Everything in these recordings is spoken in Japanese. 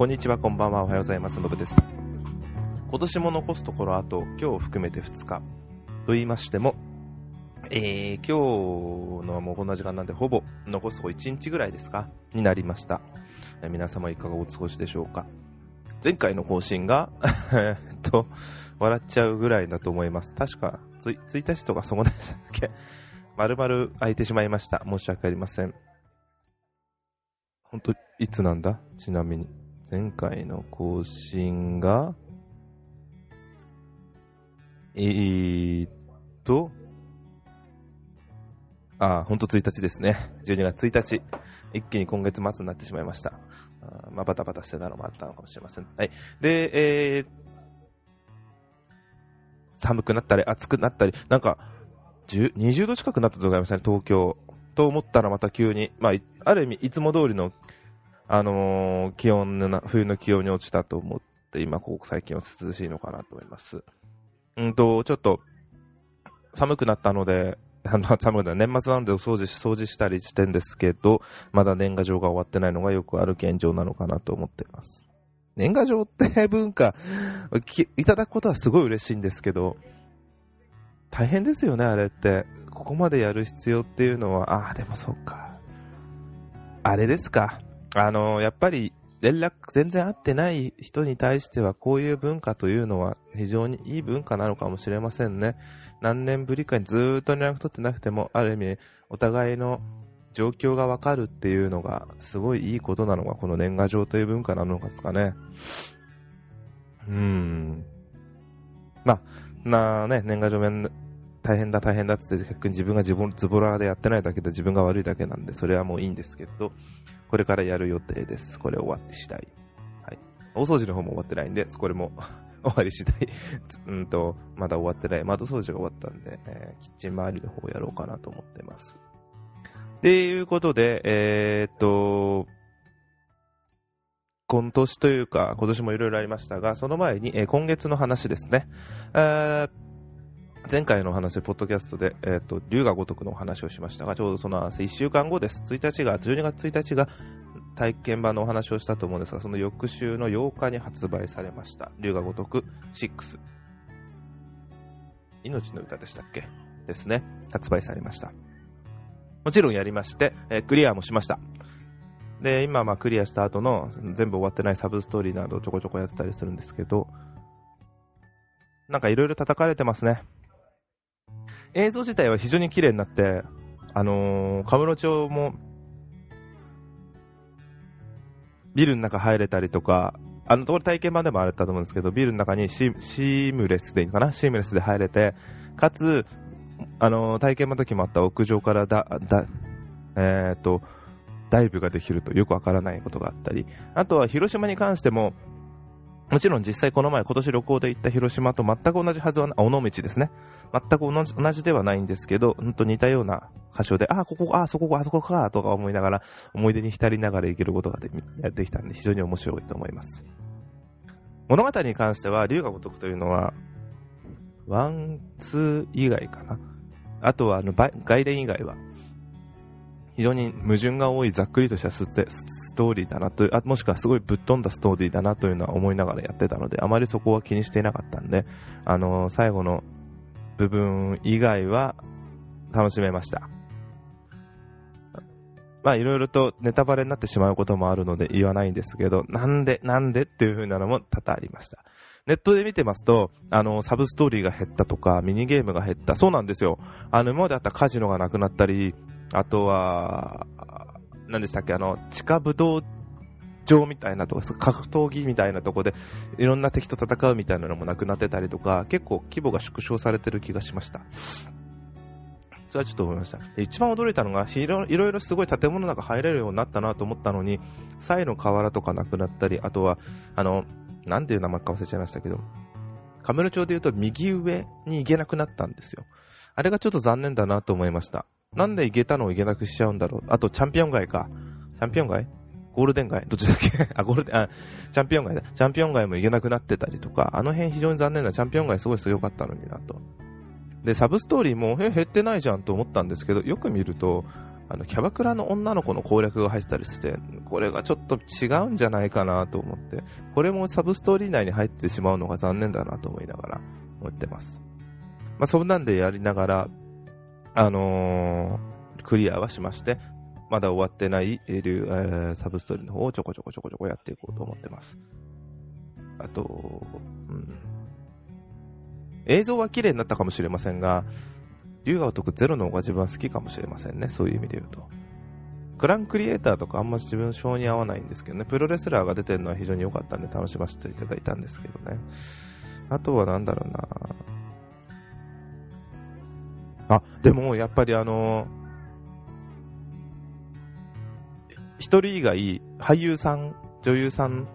こんにちは、こんばんは、おはようございます。のぶです。今年も残すところあと、今日含めて2日。と言いましても、えー、今日のはもうこんな時間なんで、ほぼ残すところ1日ぐらいですか？になりました。皆様いかがお過ごしでしょうか？前回の更新が、え っと、笑っちゃうぐらいだと思います。確か、1日とかそこでしたっけ？丸々空いてしまいました。申し訳ありません。本当いつなんだ？ちなみに。前回の更新が、えーっと、あ、本当1日ですね。12月1日。一気に今月末になってしまいました。あまあ、バタバタしてたのもあったのかもしれません。はい。で、えー、寒くなったり暑くなったり、なんか、20度近くなったと思いましたね、東京。と思ったらまた急に、まあ、ある意味、いつも通りの、あのー気温のな、冬の気温に落ちたと思って、今、ここ最近は涼しいのかなと思います。うんと、ちょっと、寒くなったので、あの、寒くな年末なんでお掃除し、掃除したりしてんですけど、まだ年賀状が終わってないのがよくある現状なのかなと思っています。年賀状って文化、いただくことはすごい嬉しいんですけど、大変ですよね、あれって。ここまでやる必要っていうのは、ああ、でもそうか。あれですか。あの、やっぱり、連絡全然合ってない人に対しては、こういう文化というのは非常にいい文化なのかもしれませんね。何年ぶりかにずーっと連絡取ってなくても、ある意味、お互いの状況がわかるっていうのが、すごいいいことなのが、この年賀状という文化なのかですかね。うーん。まあ、なあね、年賀状めん大変だ大変だって言って逆に自分が自分ズボラでやってないだけで自分が悪いだけなんでそれはもういいんですけどこれからやる予定です。これ終わって次第。はい。大掃除の方も終わってないんでこれも 終わり次第。うんとまだ終わってない。窓掃除が終わったんで、えーキッチン周りの方をやろうかなと思ってます。っていうことでえーっと今年というか、今年もいろいろありましたが、その前に、えー今月の話ですね。えー前回のお話、ポッドキャストで、えっ、と、龍が如くのお話をしましたが、ちょうどその1週間後です。1日が、12月1日が体験版のお話をしたと思うんですが、その翌週の8日に発売されました。龍が如く6。命の歌でしたっけ？ですね。発売されました。もちろんやりまして、えークリアもしました。で、今、まあ、クリアした後の全部終わってないサブストーリーなどちょこちょこやってたりするんですけど、なんかいろいろ叩かれてますね。映像自体は非常に綺麗になって、あのー、カムロ町も、ビルの中入れたりとか、あの、これ体験版でもあったと思うんですけど、ビルの中にシームレスでいいかな？シームレスで入れて、かつ、あのー体験版の時もあった屋上からだ、だ、えーと、ダイブができるとよくわからないことがあったり、あとは広島に関しても、もちろん実際この前今年旅行で行った広島と全く同じはずはな、尾道ですね。全く同じ同じではないんですけど、ほんと似たような箇所で、ああ、ここ、あ、そこ、あそこか、とか思いながら、思い出に浸りながら行けることができたんで、非常に面白いと思います。物語に関しては、龍が如くというのは、ワン、ツー以外かな。あとは、あの、外伝以外は、非常に矛盾が多いざっくりとしたステストーリーだなというあ、もしくはすごいぶっ飛んだストーリーだなというのは思いながらやってたので、あまりそこは気にしていなかったんで、あの最後の部分以外は楽しめました。まあいろいろとネタバレになってしまうこともあるので言わないんですけど、なんで、なんでっていう風なのも多々ありました。ネットで見てますと、あの、サブストーリーが減ったとか、ミニゲームが減った。そうなんですよ。あの、今まであったカジノがなくなったり、あとは、何でしたっけ、あの、地下武道場みたいなとこ、格闘技みたいなとこで、いろんな敵と戦うみたいなのもなくなってたりとか、結構規模が縮小されてる気がしました。それはちょっと思いました。一番驚いたのが、いろいろすごい建物の中入れるようになったなと思ったのに、サイの河原とかなくなったり、あとは、あの、なんていう名前か忘れちゃいましたけど、カメル町で言うと右上に行けなくなったんですよ。あれがちょっと残念だなと思いました。なんで行けたのを行けなくしちゃうんだろう。あと、チャンピオン街か。チャンピオン街？ゴールデン街？どっちだっけ？あ、ゴールデン、あ、チャンピオン街だ。チャンピオン街も行けなくなってたりとか、あの辺非常に残念な、チャンピオン街すごい強かったのになと。で、サブストーリーも、え、減ってないじゃんと思ったんですけど、よく見ると、あの、キャバクラの女の子の攻略が入ってたりして、これがちょっと違うんじゃないかなと思って、これもサブストーリー内に入ってしまうのが残念だなと思いながら思ってます。まあ、そんなんでやりながら、あのー、クリアはしまして、まだ終わってない、えー、サブストーリーの方をちょこちょこちょこちょこやっていこうと思ってます。あと、うん。映像は綺麗になったかもしれませんが、竜が如くゼロの方が自分は好きかもしれませんね。そういう意味で言うと。クランクリエイターとかあんま自分性に合わないんですけどね。プロレスラーが出てるのは非常に良かったんで楽しませていただいたんですけどね。あとはなんだろうなあ、でもやっぱりあの一人以外、俳優さん、女優さん、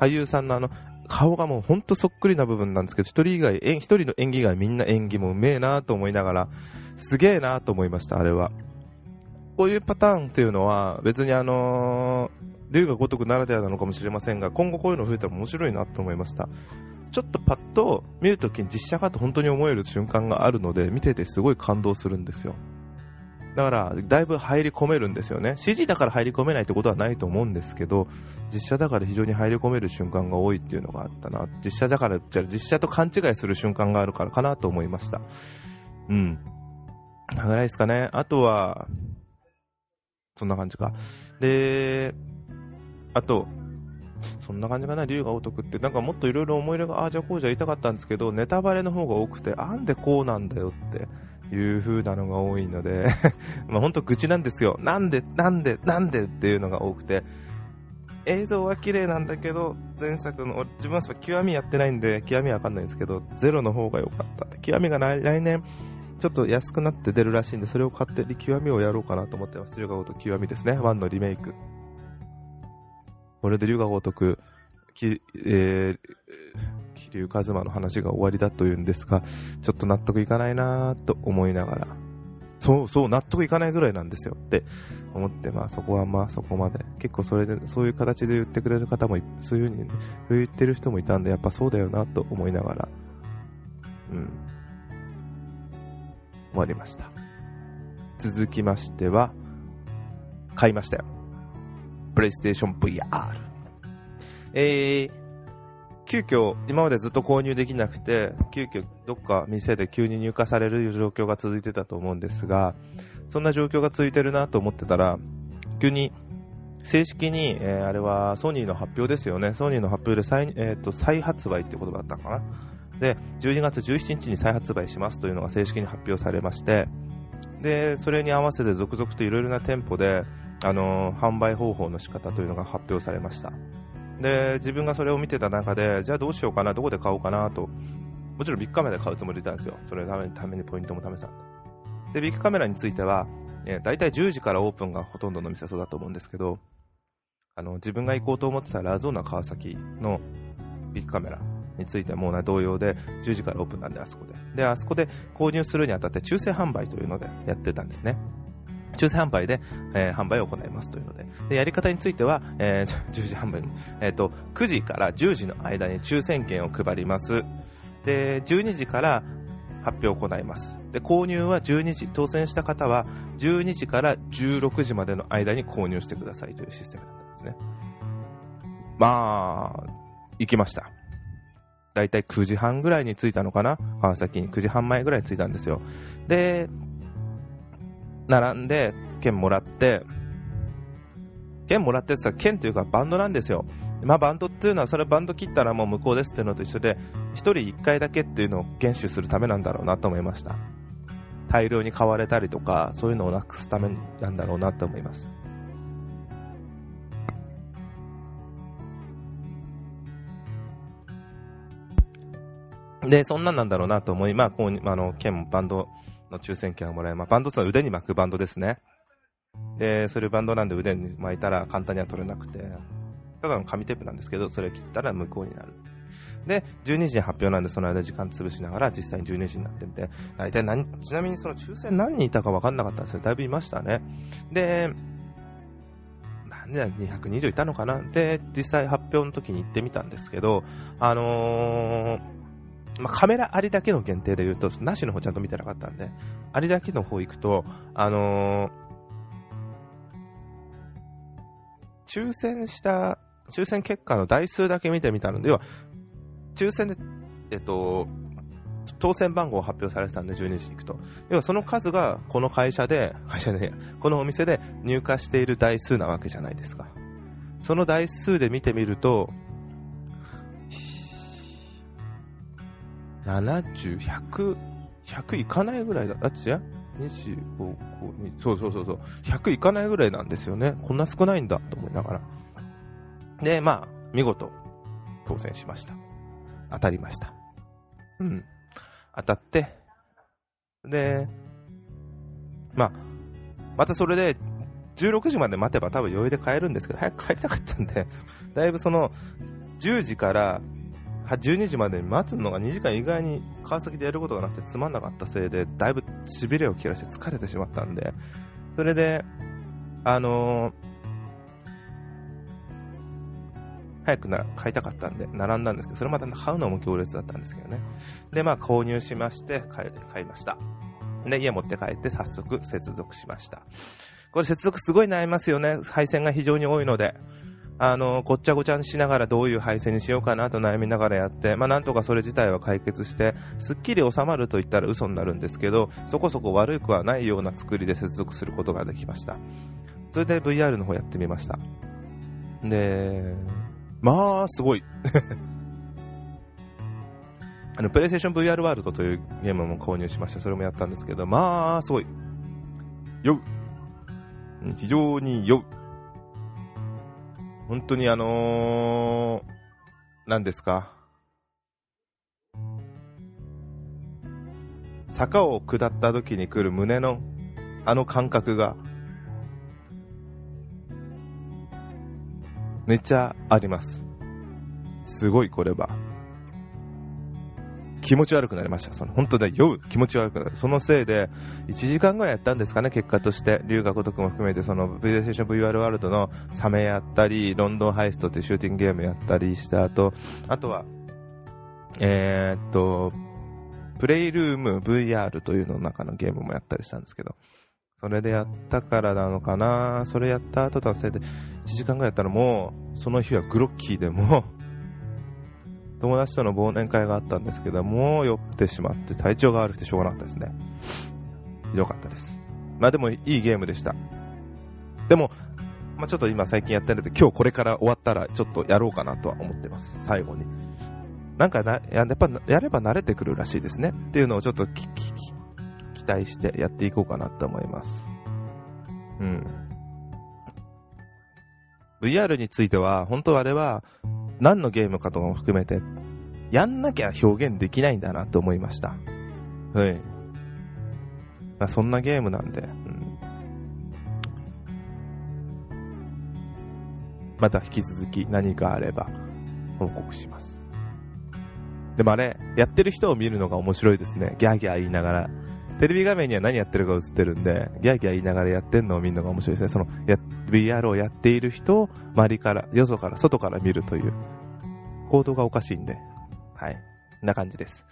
俳優さんのあの、顔がもうほんとそっくりな部分なんですけど、一人以外、一人の演技以外みんな演技もうめえなと思いながら、すげえなと思いました、あれは。こういうパターンっていうのは、別にあのー、竜が如くならではなのかもしれませんが、今後こういうの増えたら面白いなと思いました。ちょっとパッと見るときに実写かと本当に思える瞬間があるので、見ててすごい感動するんですよ。だから、だいぶ入り込めるんですよね。CG だから入り込めないってことはないと思うんですけど、実写だから非常に入り込める瞬間が多いっていうのがあったな。実写だから、じゃ実写と勘違いする瞬間があるからかなと思いました。うん。ぐらいですかね。あとは、そんな感じか。で、あと、そんな感じかな、竜が如くって、なんかもっといろいろ思い入れが、ああ、じゃあこうじゃ言いたかったんですけど、ネタバレの方が多くて、あんでこうなんだよっていう風なのが多いので まあ本当愚痴なんですよ。なんで、なんで、なんでっていうのが多くて、映像は綺麗なんだけど、前作の、自分は極みやってないんで、極みわかんないんですけど、ゼロの方が良かった。極みが来年、ちょっと安くなって出るらしいんで、それを買って極みをやろうかなと思ってます。龍が如く極みですね。1のリメイク。これで龍が如く、き、えー、桐生一馬の話が終わりだというんですが、ちょっと納得いかないなと思いながら、そうそう、納得いかないぐらいなんですよって思って、まあそこはまあそこまで。結構それで、そういう形で言ってくれる方も、そういうふうに、言ってる人もいたんで、やっぱそうだよなと思いながら、うん。終わりました。続きましては、買いましたよ。プレイステーション VR。えー、急遽、今までずっと購入できなくて、急遽どっか店で急に入荷される状況が続いてたと思うんですが、そんな状況が続いてるなと思ってたら、急に正式に、えー、あれはソニーの発表ですよね。ソニーの発表で再,、えーと、再発売って言葉だったのかな。で、12月17日に再発売しますというのが正式に発表されまして、で、それに合わせて続々といろいろな店舗で、あの、販売方法の仕方というのが発表されました。で、自分がそれを見てた中で、じゃあどうしようかな、どこで買おうかなと、もちろんビッグカメラで買うつもりでいたんですよ。それのためにためにポイントも試したで、ビッグカメラについては、えー、大体10時からオープンがほとんどの店そうだと思うんですけど、あの、自分が行こうと思ってたラゾーナ川崎のビッグカメラについても同様で、10時からオープンなんで、あそこで。で、あそこで購入するにあたって抽選販売というのでやってたんですね。抽選販売で、えー、販売を行いますというので、でやり方については、えー、10時販売、え、ー、と、9時から10時の間に抽選券を配ります。で、12時から発表を行います。で、購入は12時、当選した方は12時から16時までの間に購入してくださいというシステムだったんですね。まあ、行きました。だいたい9時半ぐらいに着いたのかな？川崎に9時半前ぐらいに着いたんですよ。で、並んで、券もらって、券もらってさ、券というかバンドなんですよ。まあバンドっていうのは、それバンド切ったらもう無効ですっていうのと一緒で、1人1回だけっていうのを厳守するためなんだろうなと思いました。大量に買われたりとか、そういうのをなくすためなんだろうなと思います。で、そんなんなんだろうなと思い、まあ、こう、あの、剣もバンドの抽選券をもらえます。バンドってのは腕に巻くバンドですね。で、それバンドなんで腕に巻いたら簡単には取れなくて、ただの紙テープなんですけど、それ切ったら無効になる。で、12時に発表なんで、その間時間潰しながら実際に12時になってみて、大体何、ちなみにその抽選何人いたか分かんなかったんですよ。だいぶいましたね。で、何で220いたのかなで、実際発表の時に行ってみたんですけど、あのーまあ、カメラありだけの限定で言うと、なしの方ちゃんと見てなかったんで、ありだけの方行くと、あのー、抽選した、抽選結果の台数だけ見てみたので、要は、抽選で、えっと、当選番号を発表されてたんで、12時に行くと。要はその数が、この会社で、会社で、このお店で入荷している台数なわけじゃないですか。その台数で見てみると、70、100、100いかないぐらいだ。あ、違う ?25、5そうそうそうそう。100いかないぐらいなんですよね。こんな少ないんだと思いながら。で、まあ、見事、当選しました。当たりました。うん。当たって、で、まあ、またそれで、16時まで待てば多分余裕で帰るんですけど、早く帰りたかったんで、だいぶその、10時から12時までに待つのが2時間意外に川崎でやることがなくてつまんなかったせいで、だいぶ痺れを切らして疲れてしまったんで、それで、あのー早くな買いたかったんで、並んだんですけど、それまた買うのも行列だったんですけどね。で、まあ購入しまして、買い買いました。で、家持って帰って早速接続しました。これ接続すごい悩みますよね。配線が非常に多いので。あの、ごっちゃごちゃにしながらどういう配線にしようかなと悩みながらやって、まあなんとかそれ自体は解決して、すっきり収まると言ったら嘘になるんですけど、そこそこ悪くはないような作りで接続することができました。それで VR の方やってみました。で、まあ、すごい。あの、プレイステーション VR ワールドというゲームも購入しました。それもやったんですけど、まあ、すごい。酔う。非常に酔う。本当にあのー、何ですか？坂を下った時に来る胸のあの感覚がめっちゃあります。すごいこれは。気持ち悪くなりました。その本当だ、酔う気持ち悪くなる。そのせいで、1時間ぐらいやったんですかね、結果として。龍が如くも含めて、その PlayStation VR ワールドのサメやったり、ロンドンハイストってシューティングゲームやったりした後、あとは、えー、っと、プレイルーム VR というのの中のゲームもやったりしたんですけど、それでやったからなのかなそれやった後のせいで、1時間ぐらいやったらもう、その日はグロッキーでも、友達との忘年会があったんですけど、も酔ってしまって体調が悪くてしょうがなかったですね。ひどかったです。まあでもいいゲームでした。でも、まあちょっと今最近やってるんで、今日これから終わったらちょっとやろうかなとは思ってます。最後に。なんかな、やっぱやれば慣れてくるらしいですね。っていうのをちょっと期待してやっていこうかなと思います。うん。VR については、本当あれは、何のゲームかとかも含めて、やんなきゃ表現できないんだなと思いました。はい。まあ、そんなゲームなんで、うん、また引き続き何かあれば報告します。でもあれ、やってる人を見るのが面白いですね。ギャーギャー言いながら。テレビ画面には何やってるか映ってるんで、ギャーギャー言いながらやってんのを見るのが面白いですね。その、や、VR をやっている人を周りから、よそから、外から見るという、行動がおかしいんで、はい。な感じです。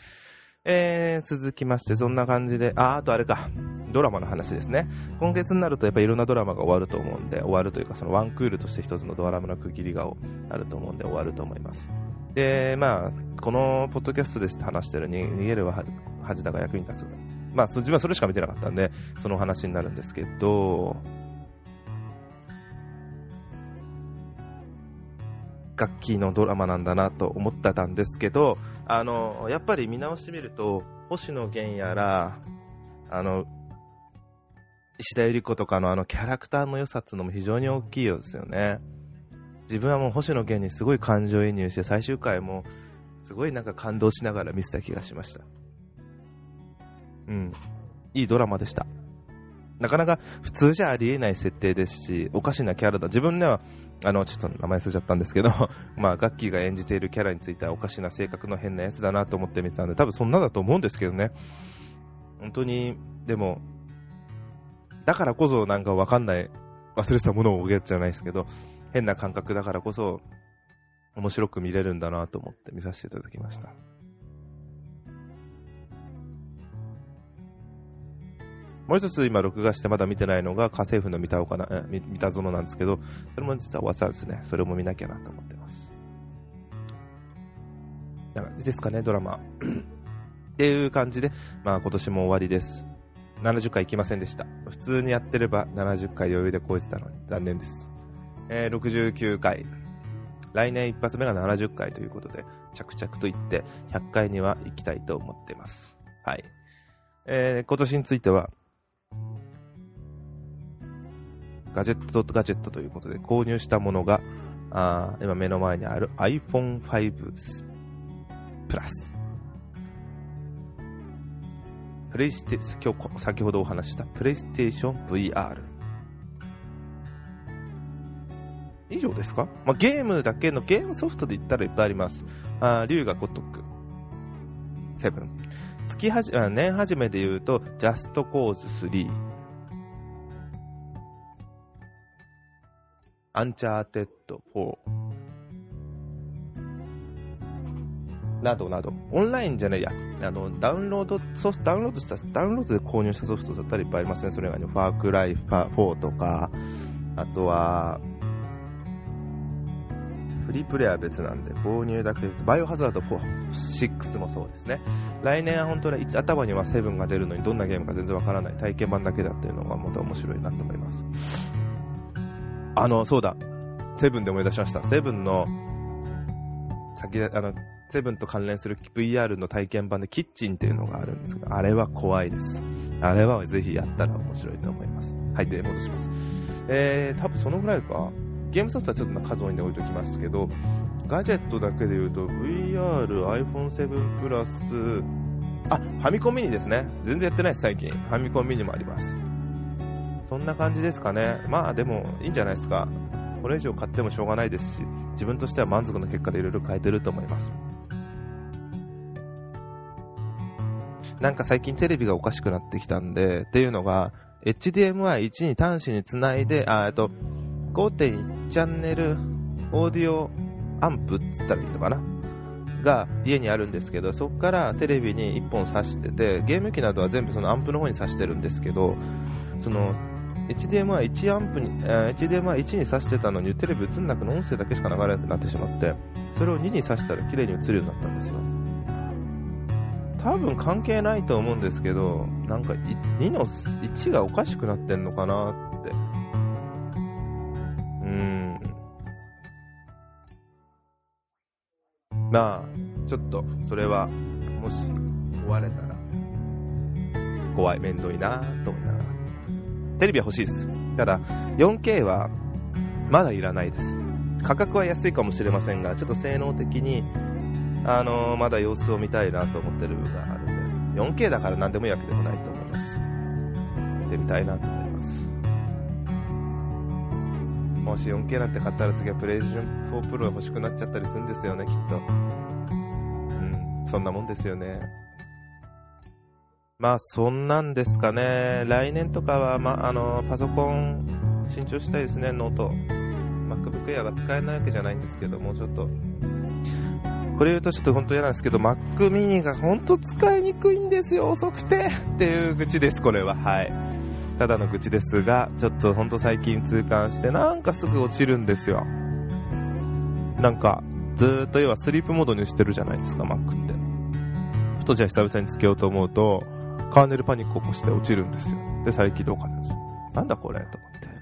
えー、続きまして、そんな感じで、あ、あとあれか、ドラマの話ですね。今月になるとやっぱりいろんなドラマが終わると思うんで、終わるというか、そのワンクールとして一つのドラマの区切りがあると思うんで終わると思います。で、まあ、このポッドキャストで話してるに逃げるは恥だが役に立つ。まあ、自分はそれしか見てなかったんで、その話になるんですけど、楽器のドラマなんだなと思ってたんですけど、あの、やっぱり見直してみると、星野源やら、あの、石田ゆり子とかのあのキャラクターの良さっていうのも非常に大きいようですよね。自分はもう星野源にすごい感情移入して、最終回もすごいなんか感動しながら見せた気がしました。うん。いいドラマでした。なかなか普通じゃありえない設定ですし、おかしなキャラだ。自分では、あの、ちょっと名前忘れちゃったんですけど、まあ、ガッキーが演じているキャラについてはおかしな性格の変なやつだなと思って見てたんで、多分そんなだと思うんですけどね。本当に、でも、だからこそなんかわかんない、忘れてたものを覚えるじゃないですけど、変な感覚だからこそ、面白く見れるんだなと思って見させていただきました。もう一つ今録画してまだ見てないのが家政婦の三田岡な、三田園なんですけど、それも実は終わったんですね。それも見なきゃなと思ってます。いですかね、ドラマ。っていう感じで、まあ今年も終わりです。70回行きませんでした。普通にやってれば70回余裕で超えてたのに残念です。えー、69回。来年一発目が70回ということで、着々といって100回には行きたいと思ってます。はい。えー、今年については、ガジェットガジェットということで購入したものが、あ今目の前にある iPhone5 プラス。プレイステ今日先ほどお話したプレイステーション VR。以上ですか、まあ、ゲームだけのゲームソフトで言ったらいっぱいあります。あ竜が如く。セブン。月はじ、年始めで言うと、ジャストコーズ3。アンチャーテッド4。などなど、オンラインじゃないや、あの、ダウンロード、ソダウンロードした、ダウンロードで購入したソフトだったらいっぱいありますね。それ以外に、ファークライフ4とか、あとは、フリープレイは別なんで、購入だけでバイオハザード4、6もそうですね。来年は本当に頭には7が出るのにどんなゲームか全然わからない体験版だけだっていうのがまた面白いなと思います。あの、そうだ。セブンで思い出しました。セブンの、先あの、セブンと関連する VR の体験版でキッチンっていうのがあるんですけど、あれは怖いです。あれはぜひやったら面白いと思います。はい、で、戻します。えー、多分そのぐらいか。ゲームソフトはちょっと数多いんで置いときますけど、ガジェットだけで言うと VR、iPhone7 プラス、あ、ファミコンミニですね。全然やってないです、最近。ファミコンミニもあります。そんな感じですかね。まあでも、いいんじゃないですか。これ以上買ってもしょうがないですし、自分としては満足の結果でいろいろ変えてると思います。なんか最近テレビがおかしくなってきたんで、っていうのが、HDMI1 に端子につないで、あ、えっと、5.1チャンネルオーディオアンプっつったらいいのかな？が家にあるんですけど、そこからテレビに1本挿してて、ゲーム機などは全部そのアンプの方に挿してるんですけど、その HDMI1 アンプに、えー、HDMI1 に挿してたのにテレビ映んなくの音声だけしか流れなくなってしまって、それを2に挿したら綺麗に映るようになったんですよ。多分関係ないと思うんですけど、なんか2の1がおかしくなってんのかなってうんまあ、ちょっと、それは、もし、壊れたら、怖い、面倒いなと思いな。テレビは欲しいです。ただ、4K は、まだいらないです。価格は安いかもしれませんが、ちょっと性能的に、あのー、まだ様子を見たいなと思ってる部分があるんで、4K だから何でもいいわけでもないと思いますし、見てみたいなと思います。もし 4K なんて買ったら次はプレイステーション4 Pro が欲しくなっちゃったりするんですよね、きっと。うん、そんなもんですよね。まあ、そんなんですかね。来年とかは、ま、あの、パソコン、新調したいですね、ノート。MacBook Air が使えないわけじゃないんですけど、もうちょっと。これ言うとちょっと本当嫌なんですけど、Mac mini が本当使いにくいんですよ、遅くて。っていう愚痴です、これは。はい。ただの愚痴ですが、ちょっとほんと最近痛感して、なんかすぐ落ちるんですよ。なんか、ずっと要はスリープモードにしてるじゃないですか、Mac って。ふとじゃあ久々につけようと思うと、カーネルパニック起こして落ちるんですよ。で、再起動かなんですよ。なんだこれと思って。や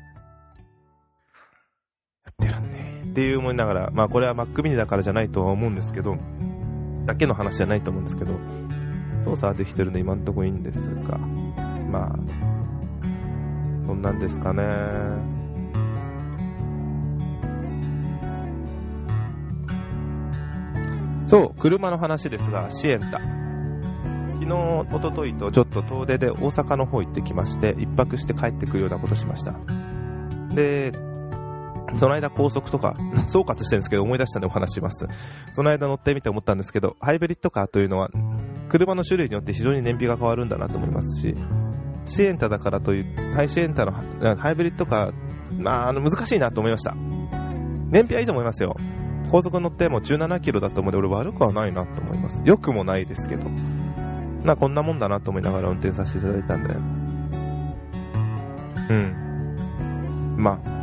ってらんねえ。っていう思いながら、まあこれは Mac mini だからじゃないとは思うんですけど、だけの話じゃないと思うんですけど、操作はできてるんで今んとこいいんですが、まあ、そんなんですかね。そう、車の話ですが、シエンタ。昨日、おとといとちょっと遠出で大阪の方行ってきまして、一泊して帰ってくるようなことしました。で、その間高速とか、総括してるんですけど思い出したんでお話します。その間乗ってみて思ったんですけど、ハイブリッドカーというのは、車の種類によって非常に燃費が変わるんだなと思いますし、シエンタだからという、ハイシエンタのハイブリッドカー、まあ、あの難しいなと思いました。燃費はいいと思いますよ。高速乗っても17キロだと思うんで、俺悪くはないなと思います。良くもないですけど。まあこんなもんだなと思いながら運転させていただいたんで。うん。まあ。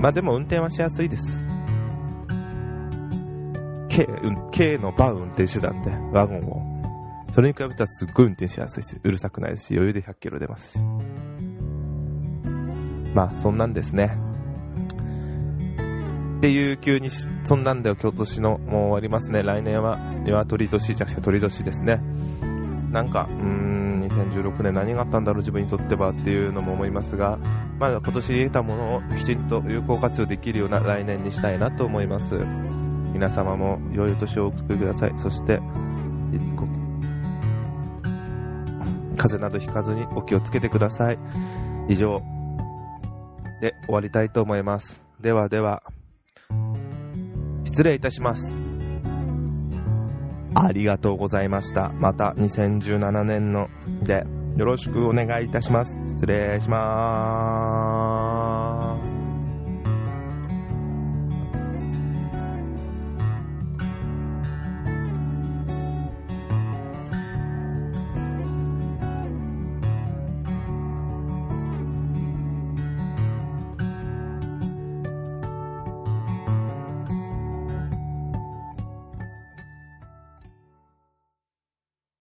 まあでも運転はしやすいです。K、うん、K のバン運転手段で、ワゴンを。それに比べたらすっごい運転しやすいし、うるさくないし、余裕で100キロ出ますし。まあ、そんなんですね。っていう急に、そんなんだよ、今年の、もう終わりますね。来年は、鶏年じゃなくて鳥年ですね。なんか、うーん、2016年何があったんだろう、自分にとってはっていうのも思いますが、まだ今年得たものをきちんと有効活用できるような来年にしたいなと思います。皆様も良いお年をお送りください。そして、風邪などひかずにお気をつけてください。以上で終わりたいと思います。ではでは、失礼いたします。ありがとうございました。また2017年のでよろしくお願いいたします。失礼します。